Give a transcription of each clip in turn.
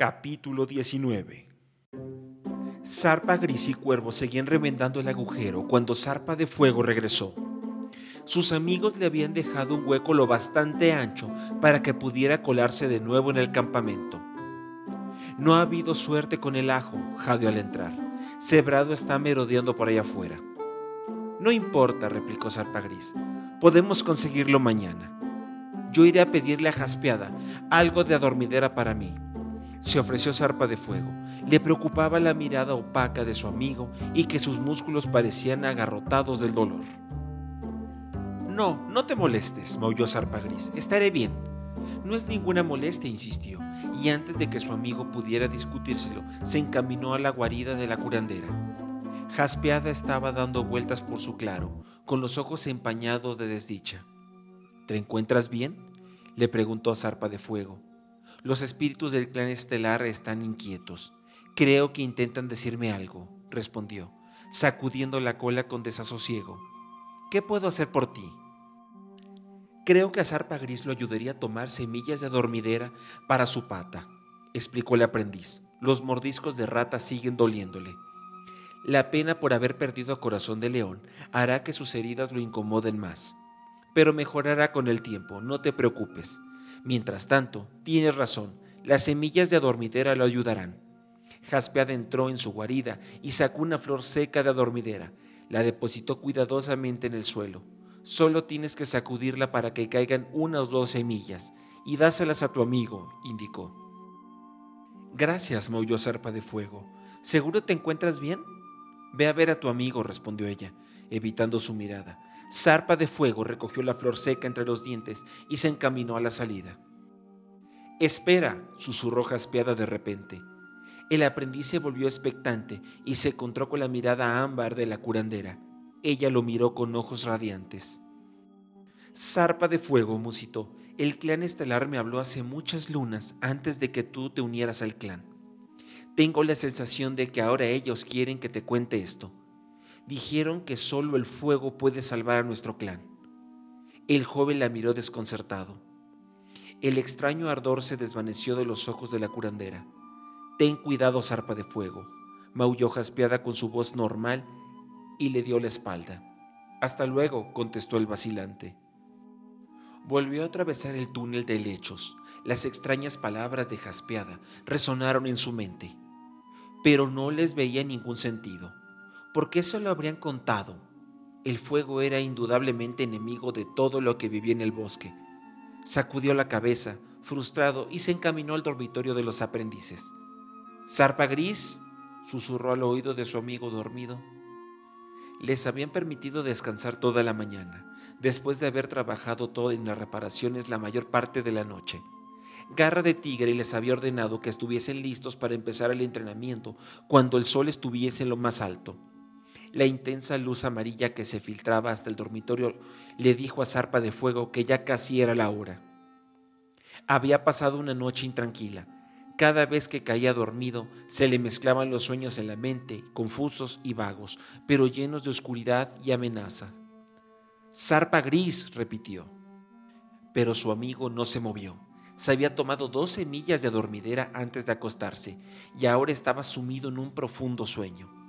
Capítulo 19 Zarpa Gris y Cuervo seguían remendando el agujero cuando Zarpa de Fuego regresó. Sus amigos le habían dejado un hueco lo bastante ancho para que pudiera colarse de nuevo en el campamento. No ha habido suerte con el ajo, jadeó al entrar. Cebrado está merodeando por allá afuera. No importa, replicó Zarpa Gris. Podemos conseguirlo mañana. Yo iré a pedirle a Jaspeada algo de adormidera para mí. Se ofreció Zarpa de Fuego. Le preocupaba la mirada opaca de su amigo y que sus músculos parecían agarrotados del dolor. No, no te molestes, maulló Zarpa Gris. Estaré bien. No es ninguna molestia, insistió, y antes de que su amigo pudiera discutírselo, se encaminó a la guarida de la curandera. Jaspeada estaba dando vueltas por su claro, con los ojos empañados de desdicha. ¿Te encuentras bien? le preguntó Zarpa de Fuego. Los espíritus del clan estelar están inquietos. Creo que intentan decirme algo, respondió, sacudiendo la cola con desasosiego. ¿Qué puedo hacer por ti? Creo que a Zarpa Gris lo ayudaría a tomar semillas de dormidera para su pata, explicó el aprendiz. Los mordiscos de rata siguen doliéndole. La pena por haber perdido a Corazón de León hará que sus heridas lo incomoden más. Pero mejorará con el tiempo, no te preocupes. Mientras tanto, tienes razón, las semillas de adormidera lo ayudarán. Jaspe adentró en su guarida y sacó una flor seca de adormidera. La depositó cuidadosamente en el suelo. Solo tienes que sacudirla para que caigan una o dos semillas y dáselas a tu amigo, indicó. Gracias, maulló Zarpa de Fuego. ¿Seguro te encuentras bien? Ve a ver a tu amigo, respondió ella, evitando su mirada. Zarpa de Fuego recogió la flor seca entre los dientes y se encaminó a la salida. Espera, susurró jaspeada de repente. El aprendiz se volvió expectante y se encontró con la mirada ámbar de la curandera. Ella lo miró con ojos radiantes. Zarpa de fuego, musitó. El clan estelar me habló hace muchas lunas antes de que tú te unieras al clan. Tengo la sensación de que ahora ellos quieren que te cuente esto. Dijeron que solo el fuego puede salvar a nuestro clan. El joven la miró desconcertado. El extraño ardor se desvaneció de los ojos de la curandera. Ten cuidado, zarpa de fuego, maulló jaspeada con su voz normal y le dio la espalda. Hasta luego, contestó el vacilante. Volvió a atravesar el túnel de helechos. Las extrañas palabras de Jaspeada resonaron en su mente, pero no les veía ningún sentido. ¿Por qué se lo habrían contado? El fuego era indudablemente enemigo de todo lo que vivía en el bosque. Sacudió la cabeza, frustrado, y se encaminó al dormitorio de los aprendices. Zarpa gris, susurró al oído de su amigo dormido les habían permitido descansar toda la mañana, después de haber trabajado todo en las reparaciones la mayor parte de la noche. Garra de Tigre les había ordenado que estuviesen listos para empezar el entrenamiento cuando el sol estuviese en lo más alto. La intensa luz amarilla que se filtraba hasta el dormitorio le dijo a Zarpa de Fuego que ya casi era la hora. Había pasado una noche intranquila cada vez que caía dormido, se le mezclaban los sueños en la mente, confusos y vagos, pero llenos de oscuridad y amenaza. Zarpa gris, repitió. Pero su amigo no se movió. Se había tomado dos semillas de dormidera antes de acostarse y ahora estaba sumido en un profundo sueño.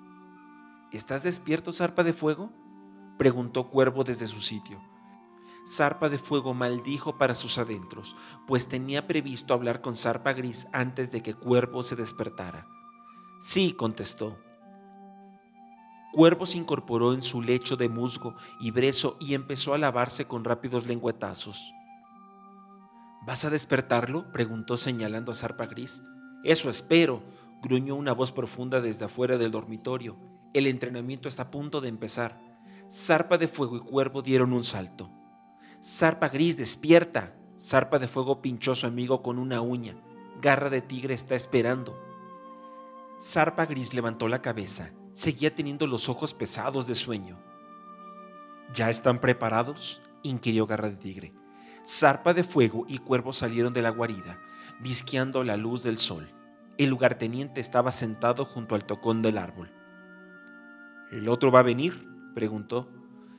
¿Estás despierto, zarpa de fuego? preguntó Cuervo desde su sitio. Zarpa de Fuego maldijo para sus adentros, pues tenía previsto hablar con Zarpa Gris antes de que Cuervo se despertara. Sí, contestó. Cuervo se incorporó en su lecho de musgo y brezo y empezó a lavarse con rápidos lengüetazos. ¿Vas a despertarlo? preguntó señalando a Zarpa Gris. Eso espero, gruñó una voz profunda desde afuera del dormitorio. El entrenamiento está a punto de empezar. Zarpa de Fuego y Cuervo dieron un salto. Zarpa gris, despierta. Zarpa de fuego pinchó a su amigo con una uña. Garra de tigre está esperando. Zarpa gris levantó la cabeza. Seguía teniendo los ojos pesados de sueño. ¿Ya están preparados? inquirió Garra de tigre. Zarpa de fuego y cuervo salieron de la guarida, visqueando la luz del sol. El lugarteniente estaba sentado junto al tocón del árbol. ¿El otro va a venir? preguntó.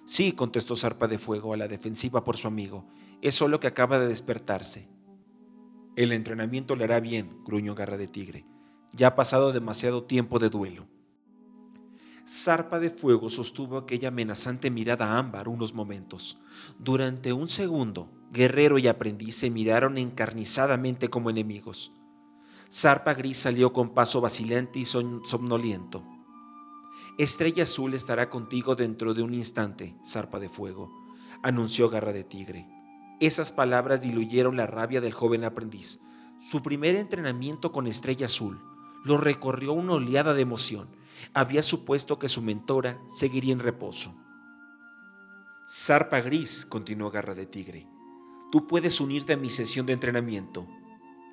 Sí, contestó Zarpa de Fuego a la defensiva por su amigo. Es solo que acaba de despertarse. El entrenamiento le hará bien, gruñó Garra de Tigre. Ya ha pasado demasiado tiempo de duelo. Zarpa de Fuego sostuvo aquella amenazante mirada ámbar unos momentos. Durante un segundo, guerrero y aprendiz se miraron encarnizadamente como enemigos. Zarpa Gris salió con paso vacilante y somnoliento. Estrella Azul estará contigo dentro de un instante, Zarpa de Fuego, anunció Garra de Tigre. Esas palabras diluyeron la rabia del joven aprendiz. Su primer entrenamiento con Estrella Azul lo recorrió una oleada de emoción había supuesto que su mentora seguiría en reposo. Zarpa Gris, continuó Garra de Tigre, tú puedes unirte a mi sesión de entrenamiento.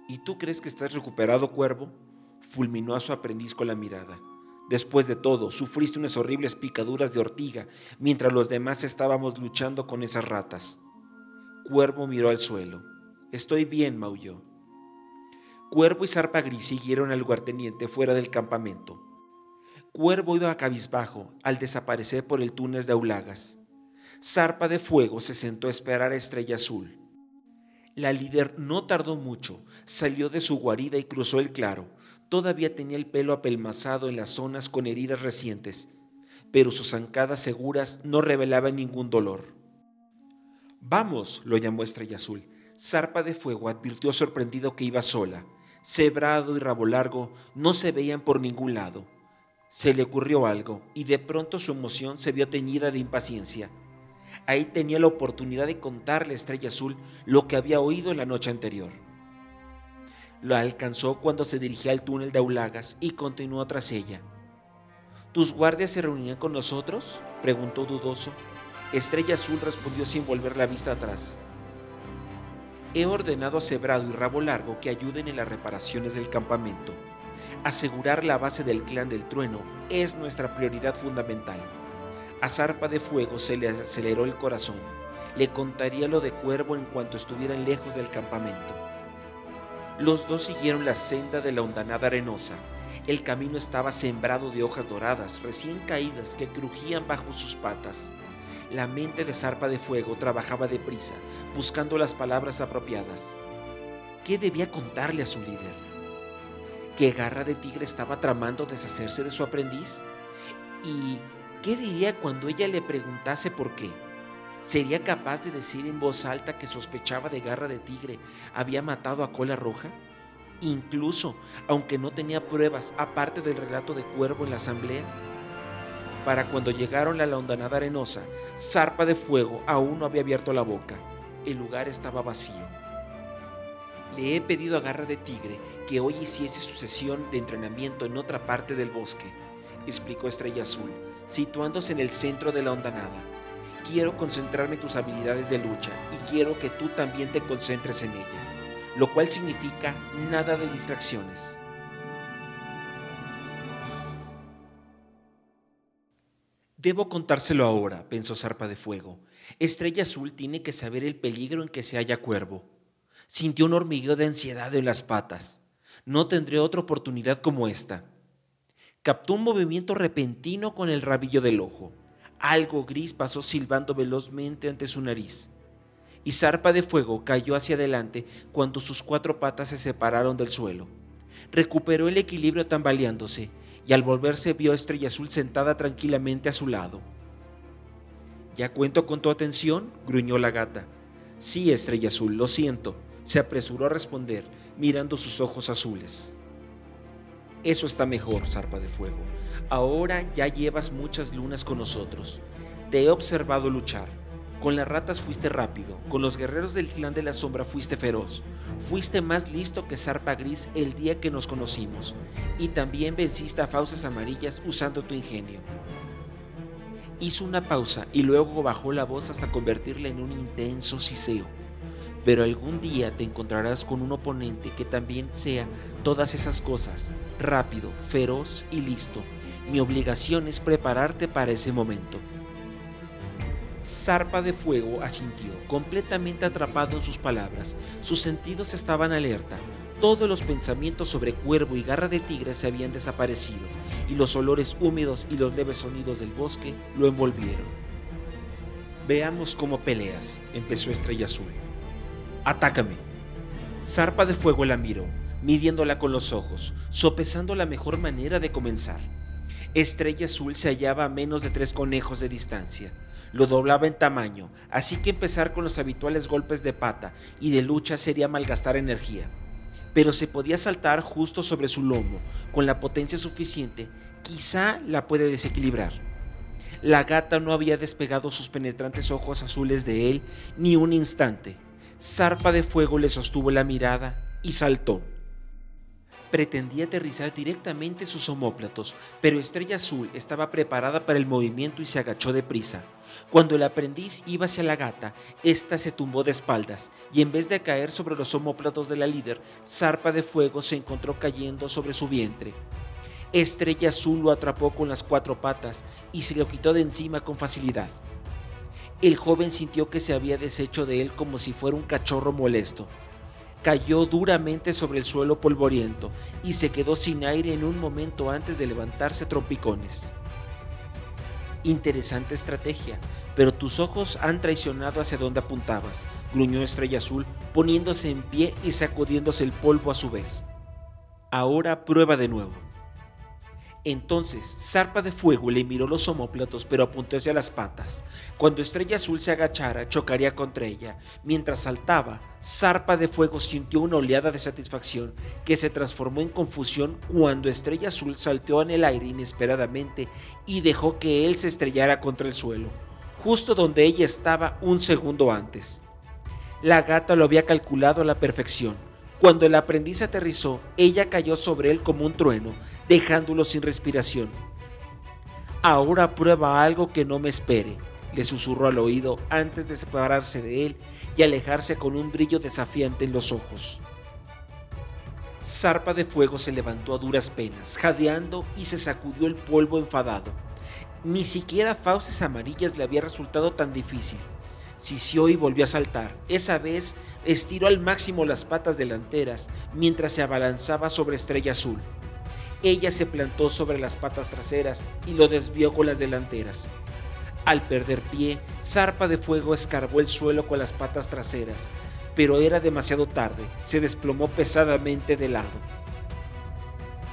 ¿Y tú crees que estás recuperado, cuervo? Fulminó a su aprendiz con la mirada. Después de todo, sufriste unas horribles picaduras de ortiga mientras los demás estábamos luchando con esas ratas. Cuervo miró al suelo. Estoy bien, maulló. Cuervo y Zarpa Gris siguieron al lugarteniente fuera del campamento. Cuervo iba a cabizbajo al desaparecer por el túnel de Aulagas. Zarpa de Fuego se sentó a esperar a Estrella Azul. La líder no tardó mucho, salió de su guarida y cruzó el claro. Todavía tenía el pelo apelmazado en las zonas con heridas recientes, pero sus zancadas seguras no revelaban ningún dolor. Vamos, lo llamó Estrella Azul. Zarpa de Fuego advirtió sorprendido que iba sola. Cebrado y Rabo Largo no se veían por ningún lado. Se le ocurrió algo y de pronto su emoción se vio teñida de impaciencia. Ahí tenía la oportunidad de contarle a Estrella Azul lo que había oído la noche anterior. Lo alcanzó cuando se dirigía al túnel de Aulagas y continuó tras ella. ¿Tus guardias se reunían con nosotros? preguntó dudoso. Estrella Azul respondió sin volver la vista atrás. He ordenado a Cebrado y Rabo Largo que ayuden en las reparaciones del campamento. Asegurar la base del clan del trueno es nuestra prioridad fundamental. A Zarpa de Fuego se le aceleró el corazón. Le contaría lo de Cuervo en cuanto estuvieran lejos del campamento. Los dos siguieron la senda de la hondanada arenosa. El camino estaba sembrado de hojas doradas, recién caídas, que crujían bajo sus patas. La mente de Zarpa de Fuego trabajaba deprisa, buscando las palabras apropiadas. ¿Qué debía contarle a su líder? que Garra de Tigre estaba tramando deshacerse de su aprendiz? ¿Y qué diría cuando ella le preguntase por qué? ¿Sería capaz de decir en voz alta que sospechaba de Garra de Tigre había matado a Cola Roja? Incluso, aunque no tenía pruebas aparte del relato de Cuervo en la asamblea. Para cuando llegaron a la hondanada arenosa, Zarpa de Fuego aún no había abierto la boca. El lugar estaba vacío. Le he pedido a Garra de Tigre que hoy hiciese su sesión de entrenamiento en otra parte del bosque, explicó Estrella Azul, situándose en el centro de la hondanada. Quiero concentrarme en tus habilidades de lucha y quiero que tú también te concentres en ella, lo cual significa nada de distracciones. Debo contárselo ahora, pensó Zarpa de Fuego. Estrella Azul tiene que saber el peligro en que se halla Cuervo. Sintió un hormigueo de ansiedad en las patas. No tendré otra oportunidad como esta. Captó un movimiento repentino con el rabillo del ojo. Algo gris pasó silbando velozmente ante su nariz. Y zarpa de fuego cayó hacia adelante cuando sus cuatro patas se separaron del suelo. Recuperó el equilibrio tambaleándose y al volverse vio a Estrella Azul sentada tranquilamente a su lado. ¿Ya cuento con tu atención? gruñó la gata. Sí, Estrella Azul, lo siento se apresuró a responder, mirando sus ojos azules. Eso está mejor, zarpa de fuego. Ahora ya llevas muchas lunas con nosotros. Te he observado luchar. Con las ratas fuiste rápido, con los guerreros del clan de la sombra fuiste feroz. Fuiste más listo que Zarpa Gris el día que nos conocimos. Y también venciste a fauces amarillas usando tu ingenio. Hizo una pausa y luego bajó la voz hasta convertirla en un intenso siseo pero algún día te encontrarás con un oponente que también sea todas esas cosas, rápido, feroz y listo. Mi obligación es prepararte para ese momento. Zarpa de Fuego asintió, completamente atrapado en sus palabras. Sus sentidos estaban alerta. Todos los pensamientos sobre cuervo y garra de tigre se habían desaparecido, y los olores húmedos y los leves sonidos del bosque lo envolvieron. Veamos cómo peleas, empezó Estrella Azul. Atácame. Zarpa de Fuego la miró, midiéndola con los ojos, sopesando la mejor manera de comenzar. Estrella Azul se hallaba a menos de tres conejos de distancia. Lo doblaba en tamaño, así que empezar con los habituales golpes de pata y de lucha sería malgastar energía. Pero se podía saltar justo sobre su lomo, con la potencia suficiente, quizá la puede desequilibrar. La gata no había despegado sus penetrantes ojos azules de él ni un instante. Zarpa de fuego le sostuvo la mirada y saltó. Pretendía aterrizar directamente sus homóplatos, pero Estrella Azul estaba preparada para el movimiento y se agachó deprisa. Cuando el aprendiz iba hacia la gata, ésta se tumbó de espaldas y en vez de caer sobre los homóplatos de la líder, Zarpa de Fuego se encontró cayendo sobre su vientre. Estrella Azul lo atrapó con las cuatro patas y se lo quitó de encima con facilidad. El joven sintió que se había deshecho de él como si fuera un cachorro molesto cayó duramente sobre el suelo polvoriento y se quedó sin aire en un momento antes de levantarse a trompicones. Interesante estrategia, pero tus ojos han traicionado hacia donde apuntabas, gruñó Estrella Azul, poniéndose en pie y sacudiéndose el polvo a su vez. Ahora prueba de nuevo. Entonces, Zarpa de Fuego le miró los homóplatos, pero apuntó hacia las patas. Cuando Estrella Azul se agachara, chocaría contra ella. Mientras saltaba, Zarpa de Fuego sintió una oleada de satisfacción que se transformó en confusión cuando Estrella Azul salteó en el aire inesperadamente y dejó que él se estrellara contra el suelo, justo donde ella estaba un segundo antes. La gata lo había calculado a la perfección cuando el aprendiz aterrizó, ella cayó sobre él como un trueno, dejándolo sin respiración. Ahora prueba algo que no me espere, le susurró al oído antes de separarse de él y alejarse con un brillo desafiante en los ojos. Zarpa de fuego se levantó a duras penas, jadeando y se sacudió el polvo enfadado. Ni siquiera fauces amarillas le había resultado tan difícil. Sisió y volvió a saltar. Esa vez estiró al máximo las patas delanteras mientras se abalanzaba sobre Estrella Azul. Ella se plantó sobre las patas traseras y lo desvió con las delanteras. Al perder pie, Zarpa de Fuego escarbó el suelo con las patas traseras, pero era demasiado tarde, se desplomó pesadamente de lado.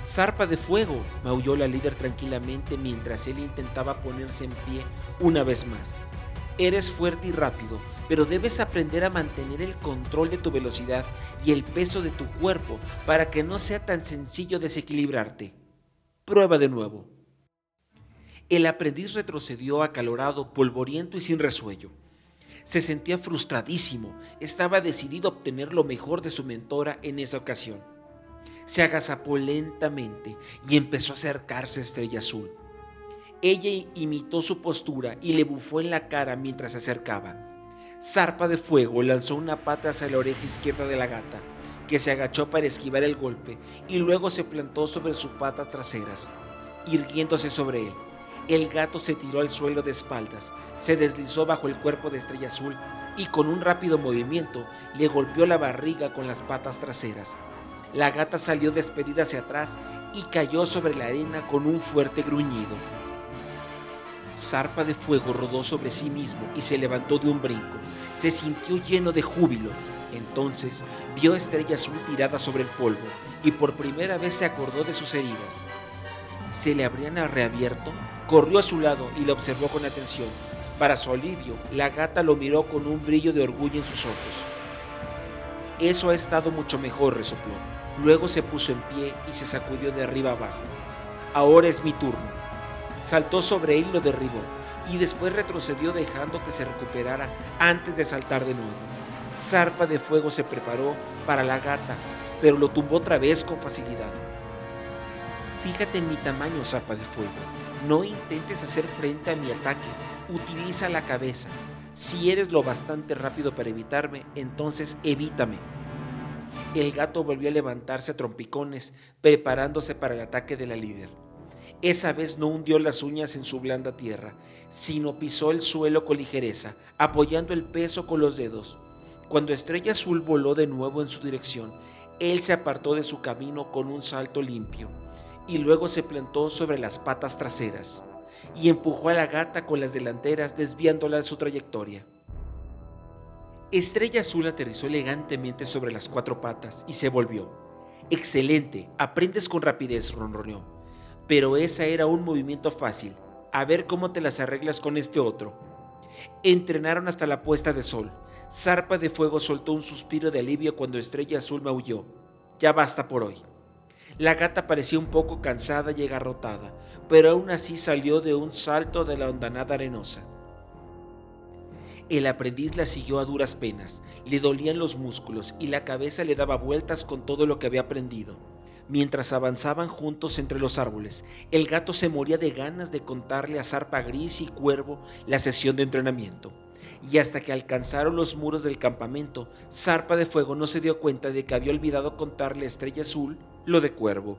Zarpa de Fuego, maulló la líder tranquilamente mientras él intentaba ponerse en pie una vez más. Eres fuerte y rápido, pero debes aprender a mantener el control de tu velocidad y el peso de tu cuerpo para que no sea tan sencillo desequilibrarte. Prueba de nuevo. El aprendiz retrocedió acalorado, polvoriento y sin resuello. Se sentía frustradísimo, estaba decidido a obtener lo mejor de su mentora en esa ocasión. Se agazapó lentamente y empezó a acercarse a Estrella Azul. Ella imitó su postura y le bufó en la cara mientras se acercaba. Zarpa de Fuego lanzó una pata hacia la oreja izquierda de la gata, que se agachó para esquivar el golpe y luego se plantó sobre sus patas traseras, irguiéndose sobre él. El gato se tiró al suelo de espaldas, se deslizó bajo el cuerpo de Estrella Azul y con un rápido movimiento le golpeó la barriga con las patas traseras. La gata salió despedida hacia atrás y cayó sobre la arena con un fuerte gruñido. Zarpa de Fuego rodó sobre sí mismo y se levantó de un brinco. Se sintió lleno de júbilo. Entonces vio a Estrella Azul tirada sobre el polvo y por primera vez se acordó de sus heridas. ¿Se le habrían reabierto? Corrió a su lado y la observó con atención. Para su alivio, la gata lo miró con un brillo de orgullo en sus ojos. Eso ha estado mucho mejor, resopló. Luego se puso en pie y se sacudió de arriba abajo. Ahora es mi turno saltó sobre él y lo derribó, y después retrocedió dejando que se recuperara antes de saltar de nuevo. Zarpa de fuego se preparó para la gata, pero lo tumbó otra vez con facilidad. Fíjate en mi tamaño, zarpa de fuego. No intentes hacer frente a mi ataque. Utiliza la cabeza. Si eres lo bastante rápido para evitarme, entonces evítame. El gato volvió a levantarse a trompicones, preparándose para el ataque de la líder. Esa vez no hundió las uñas en su blanda tierra, sino pisó el suelo con ligereza, apoyando el peso con los dedos. Cuando Estrella Azul voló de nuevo en su dirección, él se apartó de su camino con un salto limpio y luego se plantó sobre las patas traseras y empujó a la gata con las delanteras desviándola de su trayectoria. Estrella Azul aterrizó elegantemente sobre las cuatro patas y se volvió. Excelente, aprendes con rapidez, ronroneó. Pero esa era un movimiento fácil. A ver cómo te las arreglas con este otro. Entrenaron hasta la puesta de sol. Zarpa de Fuego soltó un suspiro de alivio cuando Estrella Azul maulló. Ya basta por hoy. La gata parecía un poco cansada y agarrotada, pero aún así salió de un salto de la hondanada arenosa. El aprendiz la siguió a duras penas, le dolían los músculos y la cabeza le daba vueltas con todo lo que había aprendido. Mientras avanzaban juntos entre los árboles, el gato se moría de ganas de contarle a Zarpa Gris y Cuervo la sesión de entrenamiento. Y hasta que alcanzaron los muros del campamento, Zarpa de Fuego no se dio cuenta de que había olvidado contarle a Estrella Azul lo de Cuervo.